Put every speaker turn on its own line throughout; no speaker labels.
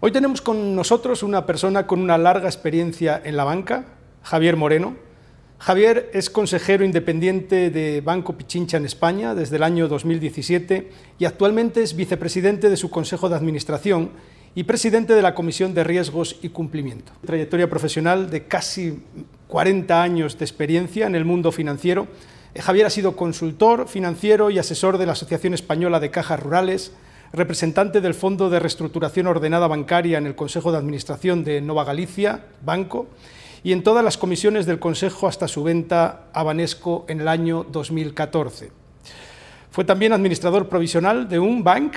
Hoy tenemos con nosotros una persona con una larga experiencia en la banca, Javier Moreno. Javier es consejero independiente de Banco Pichincha en España desde el año 2017 y actualmente es vicepresidente de su Consejo de Administración y presidente de la Comisión de Riesgos y Cumplimiento. Trayectoria profesional de casi 40 años de experiencia en el mundo financiero. Eh, Javier ha sido consultor financiero y asesor de la Asociación Española de Cajas Rurales, representante del Fondo de Reestructuración Ordenada Bancaria en el Consejo de Administración de Nova Galicia, Banco, y en todas las comisiones del Consejo hasta su venta a Banesco en el año 2014. Fue también administrador provisional de un bank,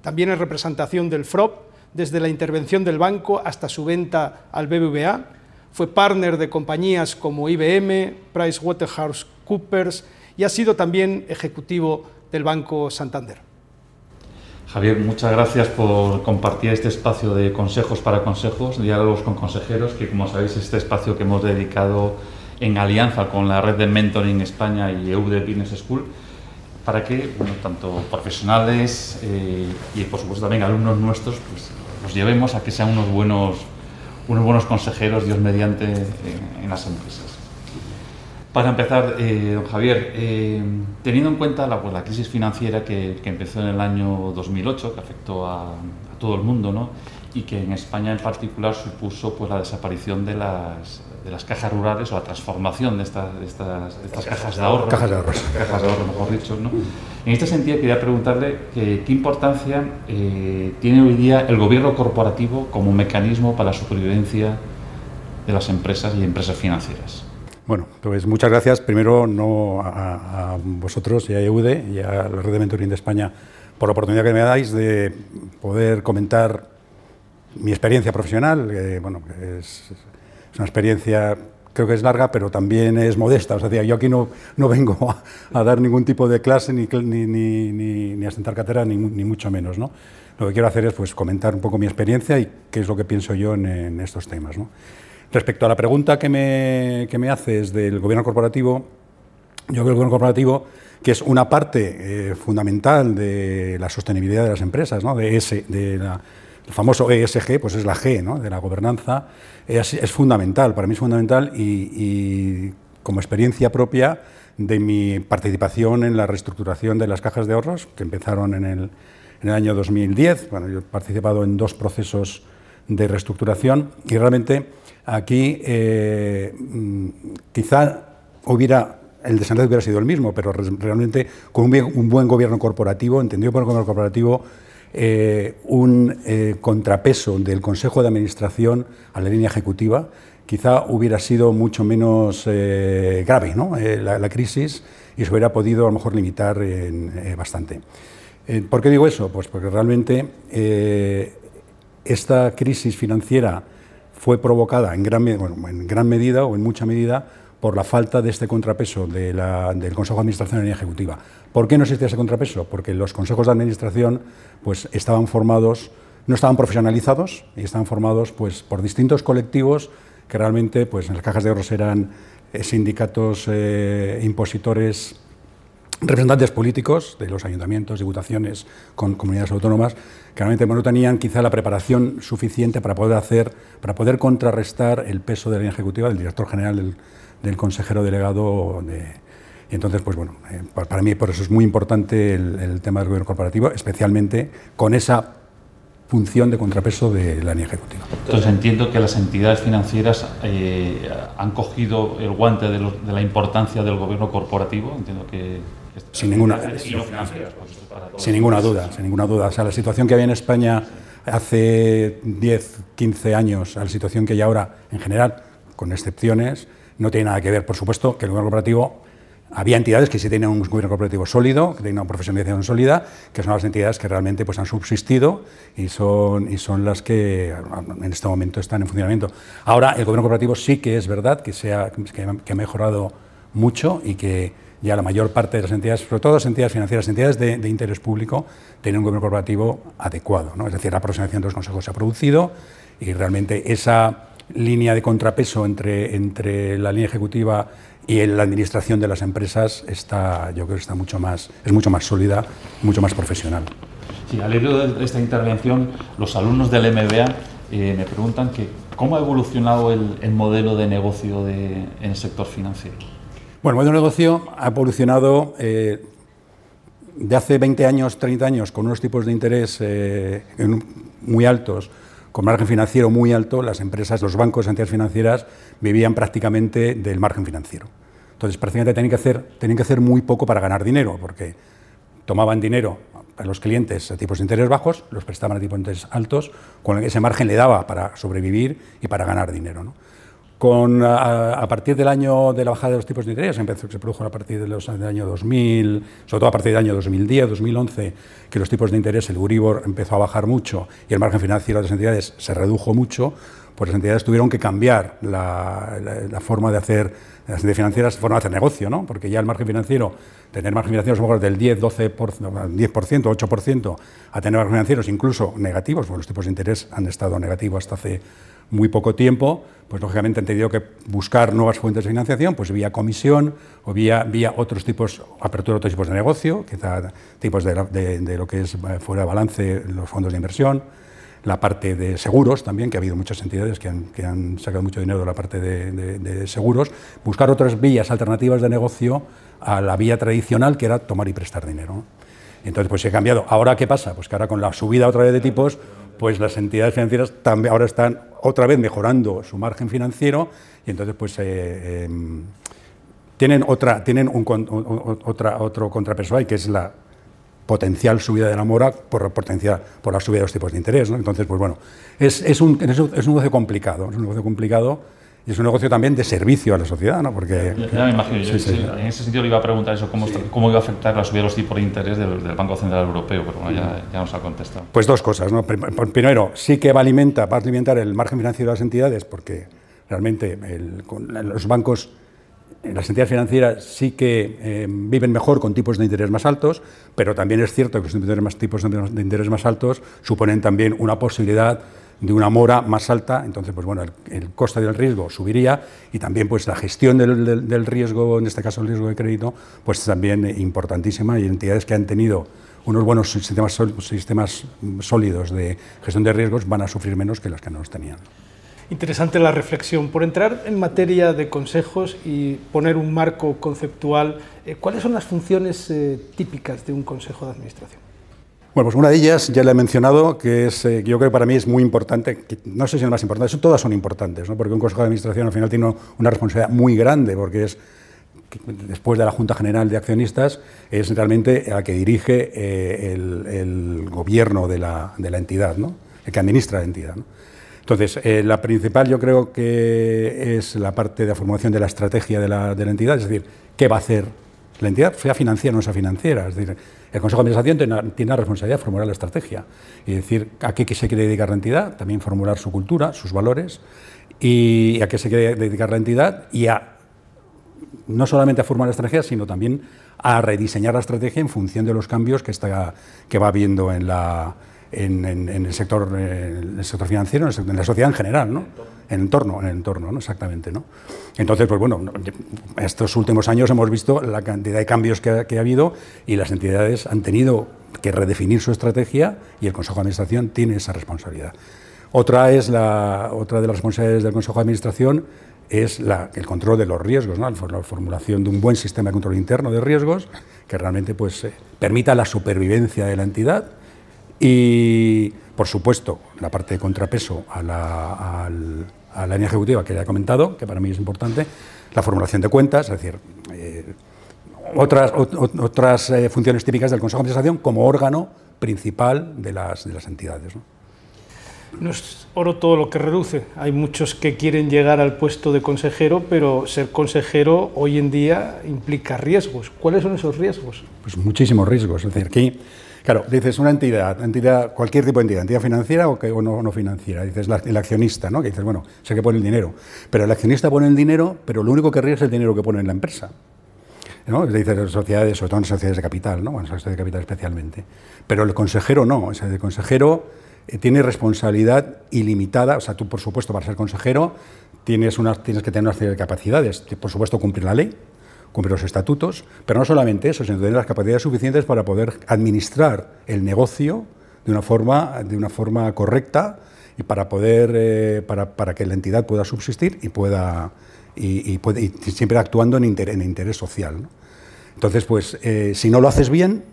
también en representación del FROP, desde la intervención del banco hasta su venta al BBVA. Fue partner de compañías como IBM, PricewaterhouseCoopers y ha sido también ejecutivo del Banco Santander.
Javier, muchas gracias por compartir este espacio de consejos para consejos, diálogos con consejeros, que como sabéis es este espacio que hemos dedicado en alianza con la red de Mentoring España y EUD Business School, para que tanto profesionales eh, y por supuesto también alumnos nuestros pues, los llevemos a que sean unos buenos, unos buenos consejeros, Dios mediante, en las empresas. Para empezar, eh, don Javier, eh, teniendo en cuenta la, pues, la crisis financiera que, que, empezó en el año 2008, que afectó a, a, todo el mundo, ¿no? y que en España en particular supuso pues, la desaparición de las, de las cajas rurales o la transformación de estas, de estas, de estas cajas de ahorro.
Cajas de ahorro.
Cajas de ahorro, mejor dicho. ¿no? En este sentido, quería preguntarle que, qué importancia eh, tiene hoy día el gobierno corporativo como mecanismo para la supervivencia de las empresas y empresas financieras.
Bueno, pues muchas gracias. Primero, no a, a vosotros y a EUDE y a la Red de Mentoring de España por la oportunidad que me dais de poder comentar mi experiencia profesional. Eh, bueno, es, es, una experiencia, creo que es larga, pero también es modesta. O sea, yo aquí no, no vengo a, a, dar ningún tipo de clase, ni, ni, ni, ni a sentar cátedra, ni, ni, mucho menos. ¿no? Lo que quiero hacer es pues, comentar un poco mi experiencia y qué es lo que pienso yo en, en estos temas. ¿no? Respecto a la pregunta que me, que me haces del gobierno corporativo, yo creo que el gobierno corporativo, que es una parte eh, fundamental de la sostenibilidad de las empresas, ¿no? de, ese, de famoso ESG, pues es la G ¿no? de la gobernanza, es, es, fundamental, para mí es fundamental y, y, como experiencia propia de mi participación en la reestructuración de las cajas de ahorros, que empezaron en el, en el año 2010. Bueno, yo he participado en dos procesos de reestructuración y realmente aquí eh, quizá hubiera el desenlace hubiera sido el mismo, pero realmente con un, buen gobierno corporativo, entendido por el gobierno corporativo, eh, un eh, contrapeso del Consejo de Administración a la línea ejecutiva, quizá hubiera sido mucho menos grave ¿no? La, la, crisis y se hubiera podido a lo mejor limitar bastante. ¿Por qué digo eso? Pues porque realmente esta crisis financiera fue provocada en gran, medida o en mucha medida por la falta de este contrapeso del Consejo de Administración línea ejecutiva. ¿Por qué no existía ese contrapeso? Porque los consejos de administración pues, estaban formados, no estaban profesionalizados y estaban formados pues, por distintos colectivos que realmente pues, en las cajas de ahorros eran eh, sindicatos eh, impositores representantes políticos de los ayuntamientos, diputaciones, con comunidades autónomas, que realmente no tenían quizá la preparación suficiente para poder hacer, para poder contrarrestar el peso de la línea ejecutiva del director general, del, consejero delegado. Entonces, pues bueno, eh, para mí por eso es muy importante el, tema del gobierno corporativo, especialmente con esa función de contrapeso de la línea ejecutiva.
Entonces entiendo que las entidades financieras eh, han cogido el guante de, la importancia del gobierno corporativo. Entiendo que
sin ninguna, sin ninguna duda, sin ninguna duda. O sea, la situación que había en España hace 10, 15 años a la situación que hay ahora, en general, con excepciones, no tiene nada que ver. Por supuesto que el gobierno corporativo había entidades que sí tenían un gobierno corporativo sólido, que tenían una profesionalización sólida, que son las entidades que realmente pues, han subsistido y son, y son las que en este momento están en funcionamiento. Ahora, el gobierno corporativo sí que es verdad que, se ha, que ha mejorado mucho y que ya la mayor parte de las entidades, sobre todo las entidades financieras, entidades de, interés público, tienen un gobierno corporativo adecuado. ¿no? Es decir, la profesionalización de los consejos se ha producido y realmente esa línea de contrapeso entre, entre la línea ejecutiva y la administración de las empresas está, yo creo está mucho más, es mucho más sólida, mucho más profesional.
Sí, al hilo de esta intervención, los alumnos del MBA eh, me preguntan que cómo ha evolucionado el, modelo de negocio en el sector financiero.
Bueno, el modelo de negocio ha evolucionado eh, de hace 20 años, 30 años, con unos tipos de interés eh, muy altos, con margen financiero muy alto, las empresas, los bancos, entidades financieras vivían prácticamente del margen financiero. Entonces, prácticamente tenían que hacer, tenían que hacer muy poco para ganar dinero, porque tomaban dinero a los clientes a tipos de interés bajos, los prestaban a tipos de interés altos, con ese margen le daba para sobrevivir y para ganar dinero. Con, a, partir del año de la bajada de los tipos de interés, empezó, se produjo a partir del año 2000, sobre todo a partir del año 2010, 2011, que los tipos de interés, el Uribor empezó a bajar mucho y el margen financiero de las entidades se redujo mucho, pues las entidades tuvieron que cambiar la, forma de hacer las entidades financieras forma de hacer negocio, ¿no? porque ya el margen financiero, tener margen financiero del 10, 12%, 10%, 8%, a tener margen financieros incluso negativos, porque los tipos de interés han estado negativos hasta hace muy poco tiempo, pues lógicamente han tenido que buscar nuevas fuentes de financiación, pues vía comisión o vía, otros tipos, apertura de otros tipos de negocio, quizá tipos de, de lo que es eh, fuera de balance los fondos de inversión, la parte de seguros también, que ha habido muchas entidades que han, sacado mucho dinero de la parte de, seguros, buscar otras vías alternativas de negocio a la vía tradicional que era tomar y prestar dinero. Entonces, pues se ha cambiado. ¿Ahora qué pasa? Pues que ahora con la subida otra vez de tipos, pues las entidades financieras también ahora están otra vez mejorando su margen financiero y entonces pues eh, em, tienen otra tienen un, otro que es la potencial subida de la mora por, potencia, por la subida de los tipos de interés. ¿no? Entonces, pues bueno, es, es, un, es, un, negocio complicado, es un negocio complicado y es un negocio también de servicio a la sociedad, ¿no? Porque...
Ya, me imagino, en ese sentido le iba a preguntar eso, cómo, cómo iba a afectar la subida de los tipos de interés del, Banco Central Europeo, pero bueno, ya, ya, nos ha contestado.
Pues dos cosas, ¿no? Primero, sí que va a alimentar, va a alimentar el margen financiero de las entidades, porque realmente el, los bancos las entidades financieras sí que eh, viven mejor con tipos de interés más altos, pero también es cierto que los tipos de interés más altos suponen también una posibilidad de una mora más alta, entonces pues bueno, el, coste del riesgo subiría y también pues la gestión del, riesgo, en este caso el riesgo de crédito, pues también importantísima y entidades que han tenido unos buenos sistemas, sistemas sólidos de gestión de riesgos van a sufrir menos que las que no los tenían.
Interesante la reflexión. Por entrar en materia de consejos y poner un marco conceptual, eh, ¿cuáles son las funciones eh, típicas de un consejo de administración?
Bueno, pues una de ellas ya la he mencionado, que es, eh, yo creo que para mí es muy importante, no sé si es más importante, todas son importantes, ¿no? porque un consejo de administración al final tiene una responsabilidad muy grande, porque es, después de la Junta General de Accionistas, es realmente la que dirige el, gobierno de la, de la entidad, ¿no? el que administra la entidad. ¿no? Entonces, eh, la principal yo creo que es la parte de la formulación de la estrategia de la, entidad, es decir, qué va a hacer la entidad, sea financiera o no sea financiera. Es decir, el Consejo de Administración tiene, la responsabilidad de formular la estrategia y decir a qué se quiere dedicar la entidad, también formular su cultura, sus valores y a qué se quiere dedicar la entidad y a no solamente a formar la estrategia, sino también a rediseñar la estrategia en función de los cambios que, está, que va habiendo en la, en, el, sector, el sector financiero, en, la sociedad en general, ¿no? En el entorno, en entorno, ¿no? Exactamente, ¿no? Entonces, pues bueno, estos últimos años hemos visto la cantidad de cambios que ha, habido y las entidades han tenido que redefinir su estrategia y el Consejo de Administración tiene esa responsabilidad. Otra, es la, otra de las responsabilidades del Consejo de Administración es el control de los riesgos, la formulación de un buen sistema de control interno de riesgos que realmente pues, eh, permita la supervivencia de la entidad y, por supuesto, la parte de contrapeso a la, línea ejecutiva que ya he comentado, que para mí es importante, la formulación de cuentas, es decir, eh, otras, otras eh, funciones típicas del Consejo de Administración como órgano principal de las, de las entidades. ¿no?
no es oro todo lo que reduce. Hay muchos que quieren llegar al puesto de consejero, pero ser consejero hoy en día implica riesgos. ¿Cuáles son esos riesgos?
Pues muchísimos riesgos. Es decir, aquí Claro, dices una entidad, entidad, cualquier tipo de entidad, entidad financiera o, que, no, financiera. Dices el accionista, ¿no? Que dices, bueno, sé que pone el dinero. Pero el accionista pone el dinero, pero lo único que ríe es el dinero que pone en la empresa. ¿no? Dices sociedades, sobre todo en sociedades de capital, ¿no? Bueno, sociedades de capital especialmente. Pero el consejero no. O el consejero eh, tiene responsabilidad ilimitada. O sea, tú, por supuesto, para ser consejero tienes, unas, tienes que tener una serie de capacidades. Por supuesto, cumplir la ley cumplir los estatutos, pero no solamente eso, sino tener las capacidades suficientes para poder administrar el negocio de una forma, de una forma correcta y para poder eh, para, para, que la entidad pueda subsistir y pueda y, puede, siempre actuando en, interés, en interés social. Entonces, pues eh, si no lo haces bien,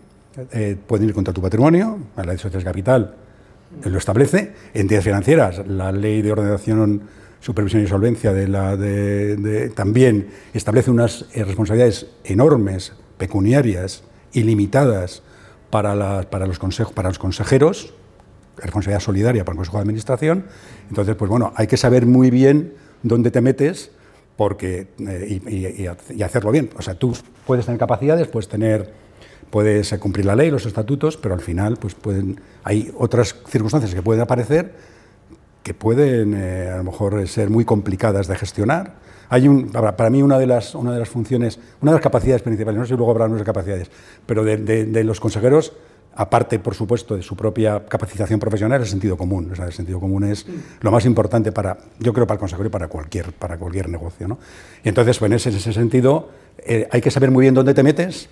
eh, pueden ir contra tu patrimonio, la ley de sociedades capital lo establece, entidades financieras, la ley de ordenación, supervisión y solvencia de la de, también establece unas responsabilidades enormes, pecuniarias, ilimitadas para, para, los, consejos, para los consejeros, responsabilidad solidaria para el Consejo de Administración. Entonces, pues bueno, hay que saber muy bien dónde te metes porque, eh, y, hacerlo bien. O sea, tú puedes tener capacidades, puedes tener puedes cumplir la ley, los estatutos, pero al final pues pueden, hay otras circunstancias que pueden aparecer que pueden eh, a lo mejor ser muy complicadas de gestionar. Hay un, para, mí una de, las, una de las funciones, una de las capacidades principales, no sé si luego habrá de capacidades, pero de los consejeros aparte, por supuesto, de su propia capacitación profesional, el sentido común. O sea, el sentido común es lo más importante para, yo creo, para el consejero y para cualquier, para cualquier negocio. ¿no? Y entonces, pues, en, ese, ese sentido, eh, hay que saber muy bien dónde te metes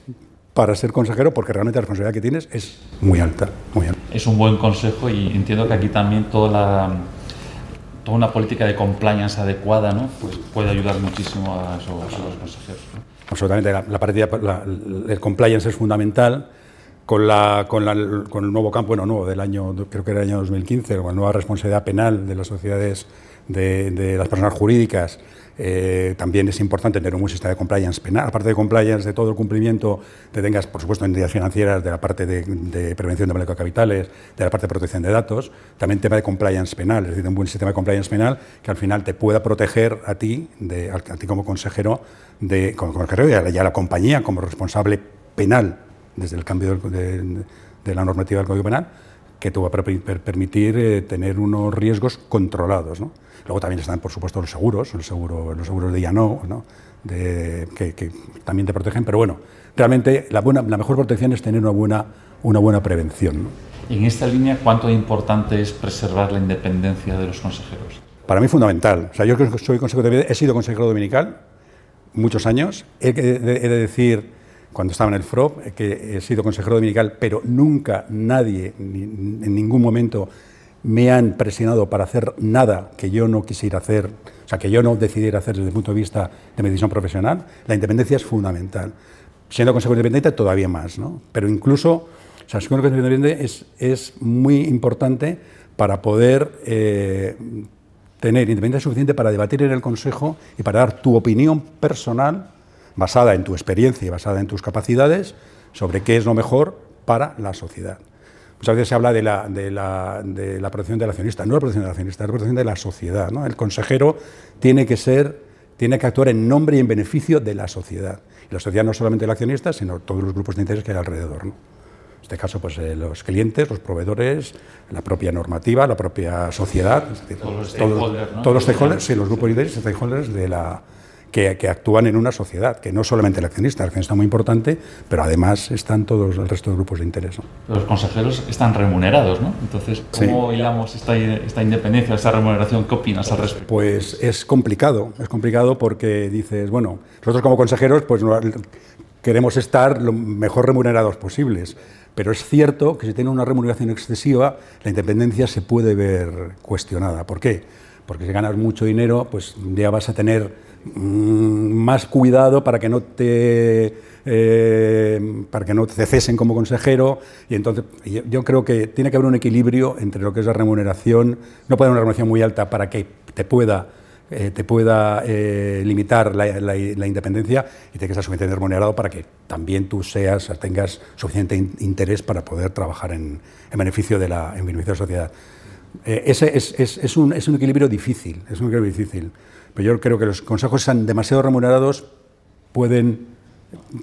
para ser consejero, porque realmente la responsabilidad que tienes es muy alta, muy alta.
Es un buen consejo y entiendo que aquí también toda la toda una política de compliance adecuada ¿no? pues puede ayudar muchísimo a, esos, los consejeros.
Absolutamente, la, la, el compliance es fundamental con, la, con, la, con, el nuevo campo, bueno, nuevo, del año, creo que era el año 2015, con la nueva responsabilidad penal de las sociedades, de, de las personas jurídicas, eh, también es importante tener un buen sistema de compliance penal. Aparte de compliance, de todo el cumplimiento, que tengas, por supuesto, entidades financieras, de la parte de, de prevención de blanqueo de capitales, de la parte de protección de datos, también tema de compliance penal, es decir, un buen sistema de compliance penal que al final te pueda proteger a ti, de, a ti como consejero, de, como consejero y a la compañía como responsable penal desde el cambio de, la normativa del Código Penal, que te va a permitir eh, tener unos riesgos controlados. Luego también están, por supuesto, los seguros, los seguros, los seguros de ya ¿no? De, que, también te protegen, pero bueno, realmente la, buena, la mejor protección es tener una buena, una buena prevención.
Y en esta línea, ¿cuánto importante es preservar la independencia de los consejeros?
Para mí fundamental. O sea, yo soy consejero he sido consejero dominical muchos años. He, he de decir cuando estaba en el FROP, eh, que he sido consejero dominical, pero nunca nadie, en ningún momento, me han presionado para hacer nada que yo no quisiera hacer, o sea, que yo no decidiera hacer desde el punto de vista de medición profesional. La independencia es fundamental. Siendo consejero independiente, todavía más, ¿no? Pero incluso, o sea, siendo consejero independiente es, es muy importante para poder eh, tener independencia suficiente para debatir en el Consejo y para dar tu opinión personal basada en tu experiencia y basada en tus capacidades sobre qué es lo mejor para la sociedad. Muchas veces se habla de la, de la, de la protección del accionista, no la protección del accionista, es la protección de la sociedad. ¿no? El consejero tiene que ser, tiene que actuar en nombre y en beneficio de la sociedad. Y la sociedad no solamente el accionista, sino todos los grupos de interés que hay alrededor. ¿no? En este caso, pues eh, los clientes, los proveedores, la propia normativa, la propia sociedad,
todos los stakeholders,
todos, los stakeholders, sí, los grupos de interés, stakeholders de la, que, actúan en una sociedad, que no solamente el accionista, el accionista es muy importante, pero además están todos el resto de grupos de interés.
Los consejeros están remunerados, ¿no? Entonces, ¿cómo hilamos esta, esta, independencia, esta remuneración? ¿Qué opinas al respecto?
Pues es complicado, es complicado porque dices, bueno, nosotros como consejeros pues queremos estar lo mejor remunerados posibles, pero es cierto que si tiene una remuneración excesiva, la independencia se puede ver cuestionada. ¿Por qué? Porque si ganas mucho dinero, pues ya vas a tener más cuidado para que no te eh, para que no te cesen como consejero. Y entonces yo creo que tiene que haber un equilibrio entre lo que es la remuneración. No puede haber una remuneración muy alta para que te pueda eh, te pueda eh, limitar la, independencia y te que estar suficientemente remunerado para que también tú seas tengas suficiente interés para poder trabajar en, beneficio de la en beneficio de la sociedad ese es, un, equilibrio difícil es un equilibrio difícil pero yo creo que los consejos sean demasiado remunerados pueden,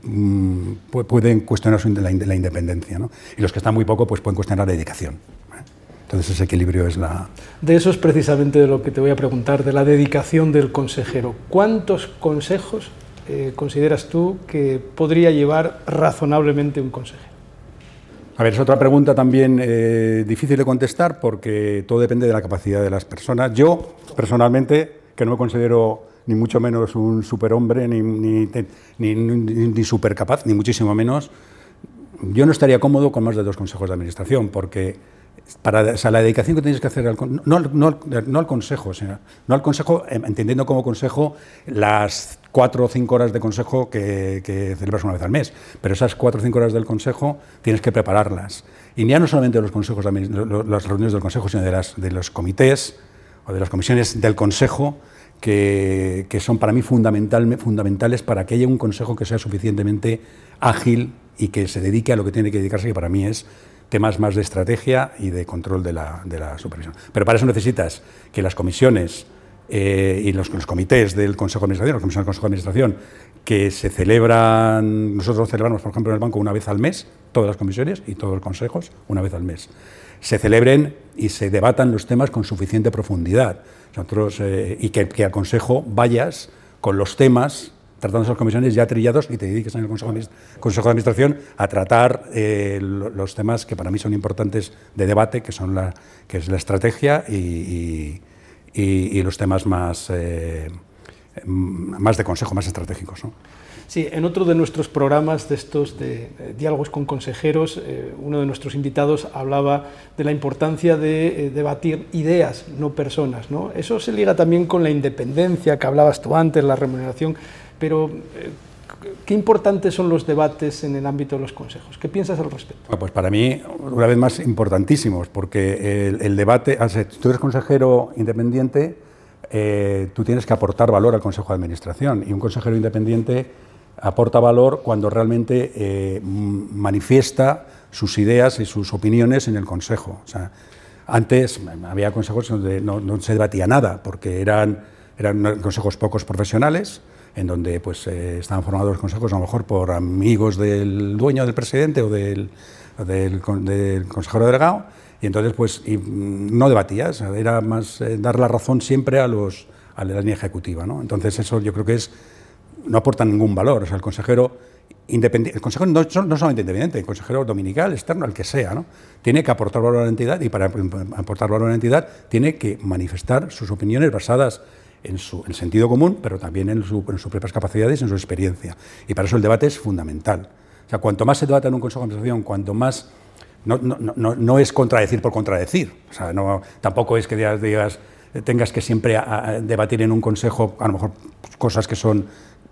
mm, pueden cuestionar la, la independencia. ¿no? Y los que están muy poco pues pueden cuestionar la dedicación. ¿eh? Entonces ese equilibrio es la...
De eso es precisamente de lo que te voy a preguntar, de la dedicación del consejero. ¿Cuántos consejos eh, consideras tú que podría llevar razonablemente un consejero?
A ver, es otra pregunta también eh, difícil de contestar porque todo depende de la capacidad de las personas. Yo, personalmente, que no me considero ni mucho menos un superhombre, ni, ni, supercapaz, ni muchísimo menos. Yo no estaría cómodo con más de dos consejos de administración, porque para la dedicación que tienes que hacer al, no, al consejo, no al consejo, em, entendiendo como consejo las cuatro o cinco horas de consejo que, que, celebras una vez al mes, pero esas cuatro o cinco horas del consejo tienes que prepararlas. Y ya no solamente los consejos, las reuniones del consejo, sino de, las, de los comités o de las comisiones del consejo, que, que son para mí fundamental, fundamentales para que haya un consejo que sea suficientemente ágil y que se dedique a lo que tiene que dedicarse, que para mí es temas más de estrategia y de control de la, de la supervisión. Pero para eso necesitas que las comisiones eh, y los, los, comités del Consejo de Administración, las comisiones del Consejo de Administración, que se celebran, nosotros celebramos, por ejemplo, en el banco una vez al mes, todas las comisiones y todos los consejos una vez al mes, se celebren y se debatan los temas con suficiente profundidad. Nosotros, eh, y que, que al Consejo vayas con los temas tratando esas comisiones ya trillados y te dediques en el Consejo de, Consejo de Administración a tratar eh, los temas que para mí son importantes de debate, que son la, que es la estrategia y, y, y, y los temas más, eh, más de consejo, más estratégicos. ¿no?
Sí, en otro de nuestros programas de estos de, de diálogos con consejeros, eh, uno de nuestros invitados hablaba de la importancia de eh, debatir ideas, no personas. ¿no? Eso se liga también con la independencia que hablabas tú antes, la remuneración, pero eh, ¿qué importantes son los debates en el ámbito de los consejos? ¿Qué piensas al respecto?
Pues para mí, una vez más, importantísimos, porque el, el debate, o sea, tú eres consejero independiente, eh, tú tienes que aportar valor al Consejo de Administración y un consejero independiente aporta valor cuando realmente eh, manifiesta sus ideas y sus opiniones en el Consejo. O sea, antes había consejos donde no, no, se debatía nada, porque eran, eran consejos pocos profesionales, en donde pues, eh, estaban formados los consejos a lo mejor por amigos del dueño del presidente o del, del, del consejero delegado, y entonces pues y no debatías, era más eh, dar la razón siempre a, los, a la línea ejecutiva. ¿no? Entonces eso yo creo que es no aporta ningún valor. O sea, el consejero independiente, el consejero no, no, solamente independiente, el consejero dominical, externo, el que sea, ¿no? tiene que aportar valor a la entidad y para aportar valor a la entidad tiene que manifestar sus opiniones basadas en su en sentido común, pero también en, su, en sus propias capacidades en su experiencia. Y para eso el debate es fundamental. O sea, cuanto más se debata en un consejo de administración, cuanto más no, no, no, no, es contradecir por contradecir. O sea, no, tampoco es que digas, digas tengas que siempre a, a debatir en un consejo, a lo mejor cosas que son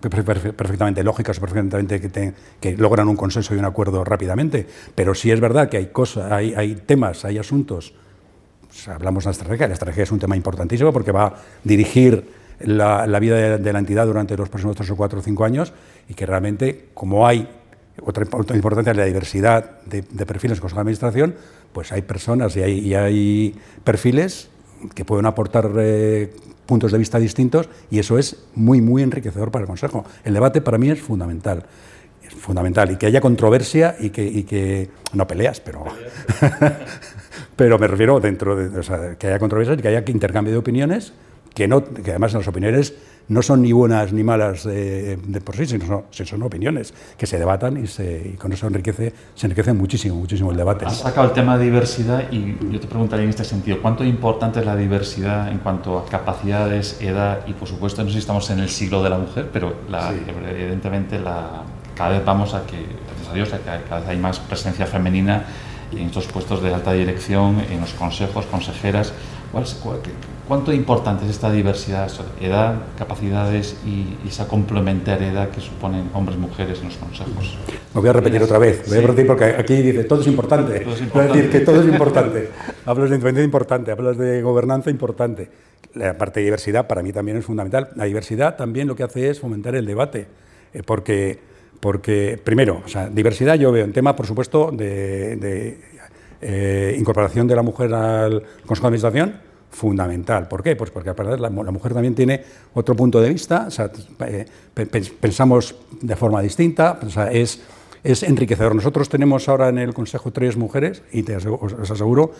perfectamente lógicas, perfectamente que, te, que, logran un consenso y un acuerdo rápidamente. Pero sí es verdad que hay cosas, hay, hay temas, hay asuntos. Pues hablamos de la estrategia. La estrategia es un tema importantísimo porque va a dirigir la, la vida de, de, la entidad durante los próximos tres o cuatro o cinco años y que realmente, como hay otra, otra importancia es la diversidad de, de perfiles en el Consejo de Administración, pues hay personas y hay, y hay perfiles que pueden aportar eh, puntos de vista distintos y eso es muy, muy enriquecedor para el Consejo. El debate para mí es fundamental. Es fundamental y que haya controversia y que, y que no peleas, pero, pero me refiero dentro de o sea, que haya controversia y que haya intercambio de opiniones, que, no, que además las opiniones no son ni buenas ni malas de, de por sí, sino son, son, opiniones que se debatan y, se, y, con eso enriquece, se enriquece muchísimo, muchísimo el debate.
Has sacado el tema de diversidad y yo te preguntaría en este sentido, ¿cuánto importante es la diversidad en cuanto a capacidades, edad y por supuesto, no sé si estamos en el siglo de la mujer, pero la, sí. evidentemente la, cada vez vamos a que, gracias a Dios, a que cada vez hay más presencia femenina en estos puestos de alta dirección, en los consejos, consejeras. ¿Cuál es, cuál, ¿Cuánto importante es esta diversidad, edad, capacidades y, esa complementariedad que suponen hombres y mujeres en los consejos?
Me voy a repetir otra vez, voy a repetir porque aquí dice todo es importante. Todo es importante. Voy a decir que todo es importante. hablas de independencia importante, hablas de gobernanza importante. La parte de diversidad para mí también es fundamental. La diversidad también lo que hace es fomentar el debate, eh, porque, porque primero, o sea, diversidad yo veo en tema, por supuesto, de, de eh, incorporación de la mujer al Consejo de Administración, fundamental. ¿Por qué? Pues porque la, la mujer también tiene otro punto de vista, o sea, eh, pensamos de forma distinta, o sea, es, es enriquecedor. Nosotros tenemos ahora en el Consejo tres mujeres y te aseguro, os aseguro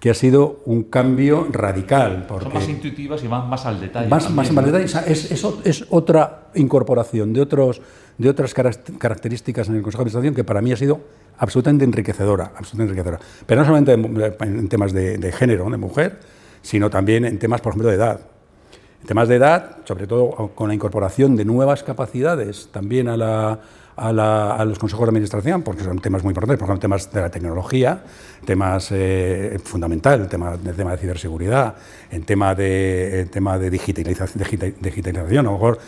que ha sido un cambio radical.
Porque Son más intuitivas y van más al detalle.
Más, también, más al detalle. Es, es, es, otra incorporación de, otros, de otras características en el Consejo de Administración que para mí ha sido absolutamente enriquecedora. Absolutamente enriquecedora. Pero no solamente en, en temas de, género, de mujer, sino también en temas, por ejemplo, de edad. En temas de edad, sobre todo con la incorporación de nuevas capacidades también a, los consejos de administración, porque son temas muy importantes, por ejemplo, temas de la tecnología, temas eh, fundamental, el tema, el tema de ciberseguridad, el tema de, tema de digitalización, digitalización, a lo mejor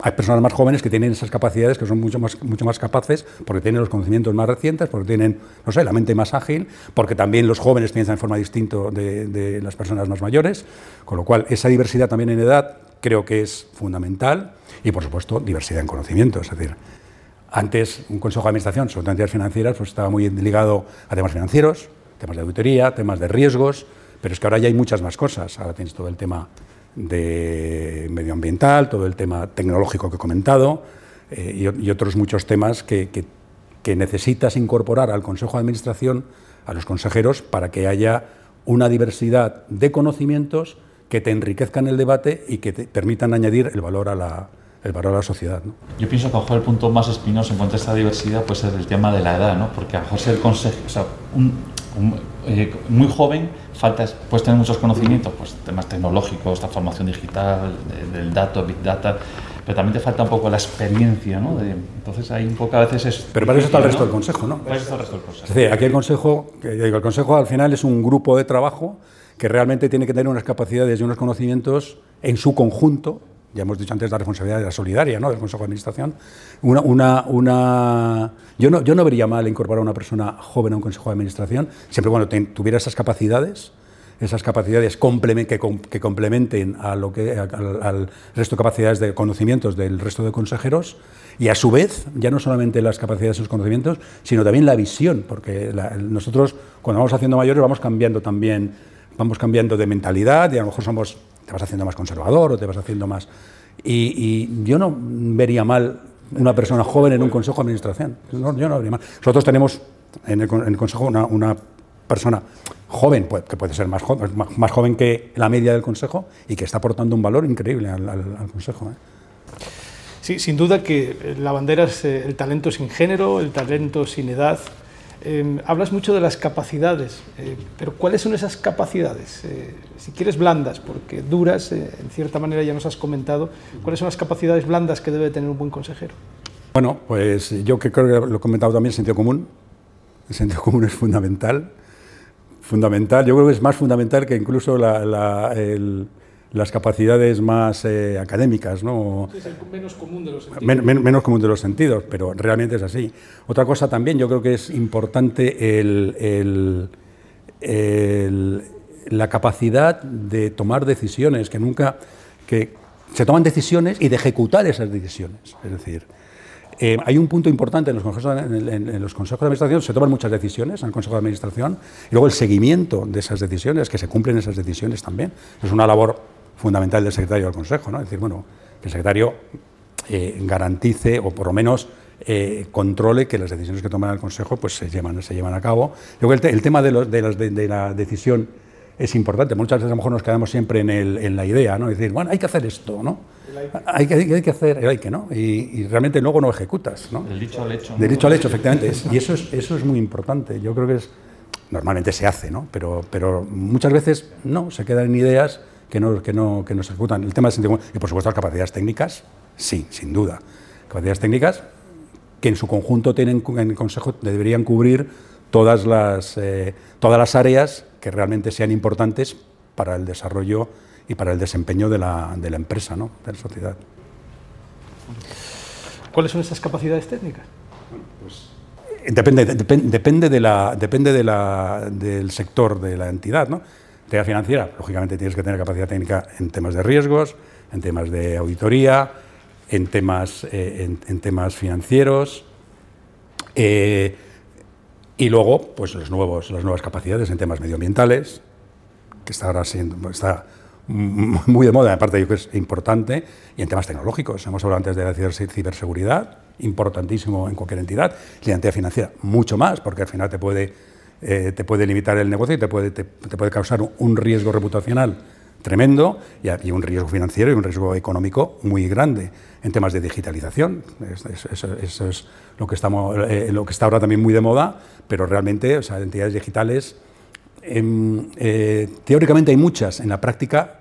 hay personas más jóvenes que tienen esas capacidades, que son mucho más, mucho más capaces, porque tienen los conocimientos más recientes, porque tienen, no sé, la mente más ágil, porque también los jóvenes piensan en forma distinta de, las personas más mayores, con lo cual esa diversidad también en edad creo que es fundamental y, por supuesto, diversidad en conocimientos. Es decir, antes un consejo de administración sobre entidades financieras pues, estaba muy ligado a temas financieros, temas de auditoría, temas de riesgos, pero es que ahora ya hay muchas más cosas. Ahora tienes todo el tema de medioambiental, todo el tema tecnológico que he comentado eh, y, otros muchos temas que, que, necesitas incorporar al Consejo de Administración, a los consejeros, para que haya una diversidad de conocimientos que te enriquezcan el debate y que te permitan añadir el valor a la, el valor a la sociedad.
Yo pienso que a lo mejor el punto más espinoso en cuanto a esta diversidad puede ser el tema de la edad, ¿no? porque a lo mejor ser consejo, o sea, eh, muy joven, faltas, puedes tener muchos conocimientos, pues temas tecnológicos, la formación digital, del dato, big data, pero también te falta un poco la experiencia, ¿no? entonces hay un poco a veces es...
Pero para eso está el resto del consejo, ¿no?
Para eso está el resto del consejo.
Es decir, aquí el consejo, el consejo al final es un grupo de trabajo que realmente tiene que tener unas capacidades y unos conocimientos en su conjunto ya hemos dicho antes la responsabilidad de la solidaria ¿no? del Consejo de Administración, una, una, una... Yo, no, yo no vería mal incorporar a una persona joven a un Consejo de Administración, siempre cuando tuviera esas capacidades, esas capacidades que, complementen a lo que, al, resto de capacidades de conocimientos del resto de consejeros y a su vez, ya no solamente las capacidades y los conocimientos, sino también la visión, porque nosotros cuando vamos haciendo mayores vamos cambiando también, vamos cambiando de mentalidad y a lo mejor somos te vas haciendo más conservador o te vas haciendo más... Y, yo no vería mal una persona joven en un consejo de administración. yo no vería mal. Nosotros tenemos en el, consejo una, persona joven, pues, que puede ser más joven, más, joven que la media del consejo y que está aportando un valor increíble al, consejo. ¿eh?
Sí, sin duda que la bandera es eh, el talento sin género, el talento sin edad, Em, hablas mucho de las capacidades, eh, pero ¿cuáles son esas capacidades? Eh, si quieres blandas, porque duras, eh, en cierta manera ya nos has comentado, ¿cuáles son las capacidades blandas que debe tener un buen consejero?
Bueno, pues yo que creo que lo he comentado también, el sentido común. El sentido común es fundamental. Fundamental, yo creo que es más fundamental que incluso la, el, las capacidades más eh, académicas. ¿no?
es el menos común de los sentidos.
menos común de los sentidos, pero realmente es así. Otra cosa también, yo creo que es importante el, la capacidad de tomar decisiones, que nunca... que se toman decisiones y de ejecutar esas decisiones. Es decir, eh, hay un punto importante en los, consejos, en, los consejos de administración, se toman muchas decisiones en el consejo de administración, y luego el seguimiento de esas decisiones, que se cumplen esas decisiones también. Es una labor fundamental del secretario del Consejo, ¿no? Es decir, bueno, que el secretario eh, garantice o por lo menos eh, controle que las decisiones que toma el Consejo pues, se, llevan, se llevan a cabo. Luego el, el tema de, los, de, de, la decisión es importante. Muchas veces a lo mejor nos quedamos siempre en, el, en la idea, ¿no? Es decir, bueno, hay que hacer esto, ¿no? Hay que, hay que hacer el hay que, ¿no? Y, realmente luego no ejecutas, ¿no?
Del dicho al hecho.
Del dicho al hecho, efectivamente. y eso es, eso es muy importante. Yo creo que es... Normalmente se hace, ¿no? Pero, pero muchas veces no, se quedan en ideas que no, que no, que no se ejecutan. El tema sentido y por supuesto las capacidades técnicas, sí, sin duda. Capacidades técnicas que en su conjunto tienen en el Consejo deberían cubrir todas las, eh, todas las áreas que realmente sean importantes para el desarrollo y para el desempeño de la, de la empresa, ¿no? de la sociedad.
¿Cuáles son esas capacidades técnicas?
Pues, depende, depende, de la, depende de la, del sector de la entidad. ¿no? Entidad financiera, lógicamente tienes que tener capacidad técnica en temas de riesgos, en temas de auditoría, en temas, eh, en, temas financieros. Eh, y luego, pues los nuevos, las nuevas capacidades en temas medioambientales, que está ahora siendo, está muy de moda, aparte yo creo que es importante, y en temas tecnológicos. Hemos hablado antes de la ciberseguridad, importantísimo en cualquier entidad, la entidad financiera mucho más, porque al final te puede eh, te puede limitar el negocio y te puede, te, puede causar un riesgo reputacional tremendo y, un riesgo financiero y un riesgo económico muy grande en temas de digitalización. Eso, es lo que, estamos, eh, lo que está ahora también muy de moda, pero realmente, o entidades digitales, em, eh, teóricamente hay muchas, en la práctica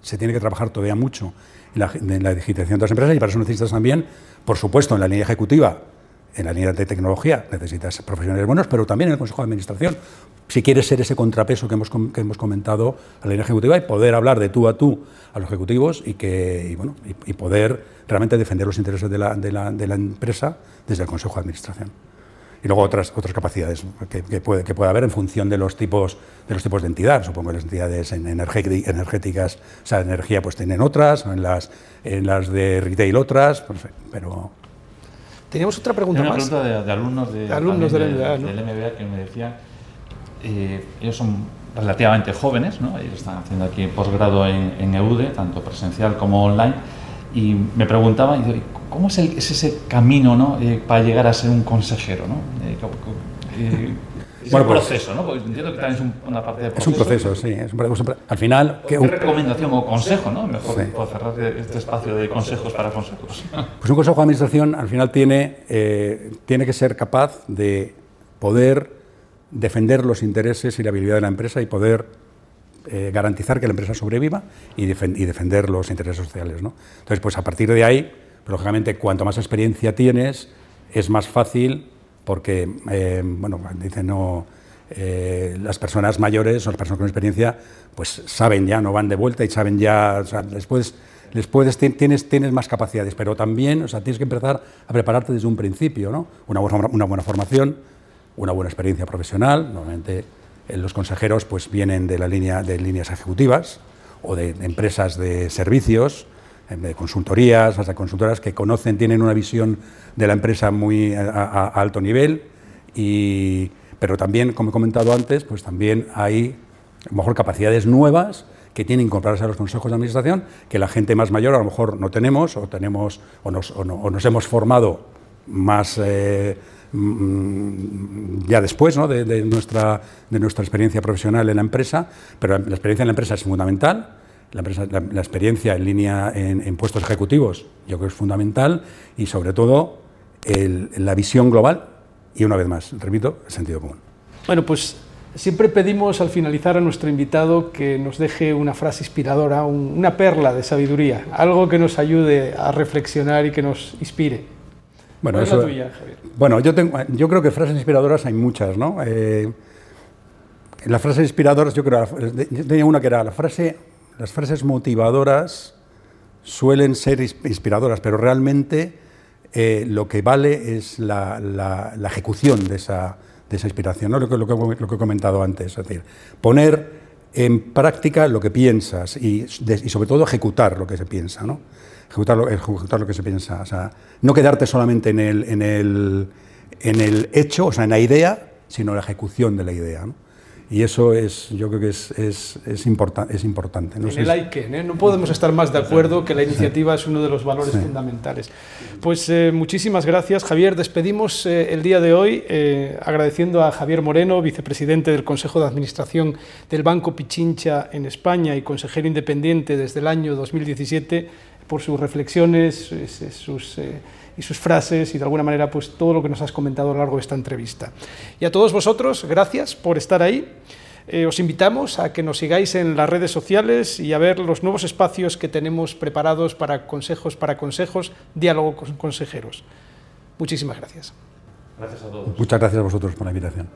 se tiene que trabajar todavía mucho en la, en la digitalización de las empresas y para eso necesitas también, por supuesto, en la línea ejecutiva, en la línea de tecnología, necesitas profesionales buenos, pero también en el Consejo de Administración, si quieres ser ese contrapeso que hemos, que hemos comentado a la línea ejecutiva y poder hablar de tú a tú a los ejecutivos y, que, bueno, y, poder realmente defender los intereses de la, de, la, empresa desde el Consejo de Administración. Y luego otras, otras capacidades que, puede, que haber en función de los tipos de, los tipos de entidad. Supongo que las entidades energéticas, o sea, energía, pues tienen otras, en las, en las de retail otras, pues, pero
Teníamos otra pregunta
una
más.
pregunta de, de alumnos, de,
alumnos del MBA, ¿no?
del MBA que me decían, eh, ellos son relativamente jóvenes, ¿no? ellos están haciendo aquí posgrado en, en EUDE, tanto presencial como online, y me preguntaban, ¿cómo es, el, es ese camino ¿no? eh, para llegar a ser un consejero? ¿no? Eh, es bueno, un pues, proceso, ¿no? Porque entiendo que también es un, una parte de
proceso. Es un proceso, sí. Es un proceso. Al final...
¿Qué, ¿Qué recomendación o consejo, no? Mejor sí. por cerrar este espacio de consejos para consejos.
Pues un consejo de administración al final tiene, eh, tiene que ser capaz de poder defender los intereses y la habilidad de la empresa y poder eh, garantizar que la empresa sobreviva y, y, defender los intereses sociales, ¿no? Entonces, pues a partir de ahí, pues, lógicamente, cuanto más experiencia tienes, es más fácil porque, eh, bueno, dicen, no, eh, las personas mayores o las personas con experiencia, pues saben ya, no van de vuelta y saben ya, o sea, tienes, tienes más capacidades, pero también, o sea, tienes que empezar a prepararte desde un principio, ¿no? Una buena, una buena formación, una buena experiencia profesional, normalmente eh, los consejeros pues vienen de la línea de líneas ejecutivas o de empresas de servicios, de consultorías, hasta consultoras que conocen, tienen una visión de la empresa muy a, alto nivel, y, pero también, como he comentado antes, pues también hay a lo mejor capacidades nuevas que tienen que incorporarse a los consejos de administración, que la gente más mayor a lo mejor no tenemos, o, tenemos, o, nos, o, no, o nos hemos formado más eh, ya después ¿no? de, de, nuestra, de nuestra experiencia profesional en la empresa, pero la experiencia en la empresa es fundamental, la, empresa, la, la, experiencia en línea en, en, puestos ejecutivos yo creo que es fundamental y sobre todo el, la visión global y una vez más, repito, el sentido común.
Bueno, pues siempre pedimos al finalizar a nuestro invitado que nos deje una frase inspiradora, un, una perla de sabiduría, algo que nos ayude a reflexionar y que nos inspire.
Bueno, eso, tuya, bueno yo, tengo, yo creo que frases inspiradoras hay muchas, ¿no? Eh, las frases inspiradoras, yo creo, yo tenía una que era la frase las frases motivadoras suelen ser inspiradoras, pero realmente eh, lo que vale es la, ejecución de esa, inspiración, ¿no? lo, que, he comentado antes, es decir, poner en práctica lo que piensas y, sobre todo ejecutar lo que se piensa, ¿no? ejecutar, lo, ejecutar lo que se piensa, o sea, no quedarte solamente en el, en, el, en el hecho, o sea, en la idea, sino la ejecución de la idea. ¿no? Y eso es, yo creo que es, es, es, es importante.
No en el que, ¿eh? no podemos estar más de acuerdo que la iniciativa sí. es uno de los valores sí. fundamentales. Pues eh, muchísimas gracias, Javier. Despedimos eh, el día de hoy agradeciendo a Javier Moreno, vicepresidente del Consejo de Administración del Banco Pichincha en España y consejero independiente desde el año 2017, por sus reflexiones, sus y sus frases y de alguna manera pues todo lo que nos has comentado a lo largo de esta entrevista. Y a todos vosotros, gracias por estar ahí. Eh, os invitamos a que nos sigáis en las redes sociales y a ver los nuevos espacios que tenemos preparados para consejos para consejos, diálogo con consejeros. Muchísimas gracias.
Gracias a todos.
Muchas gracias a vosotros por la invitación.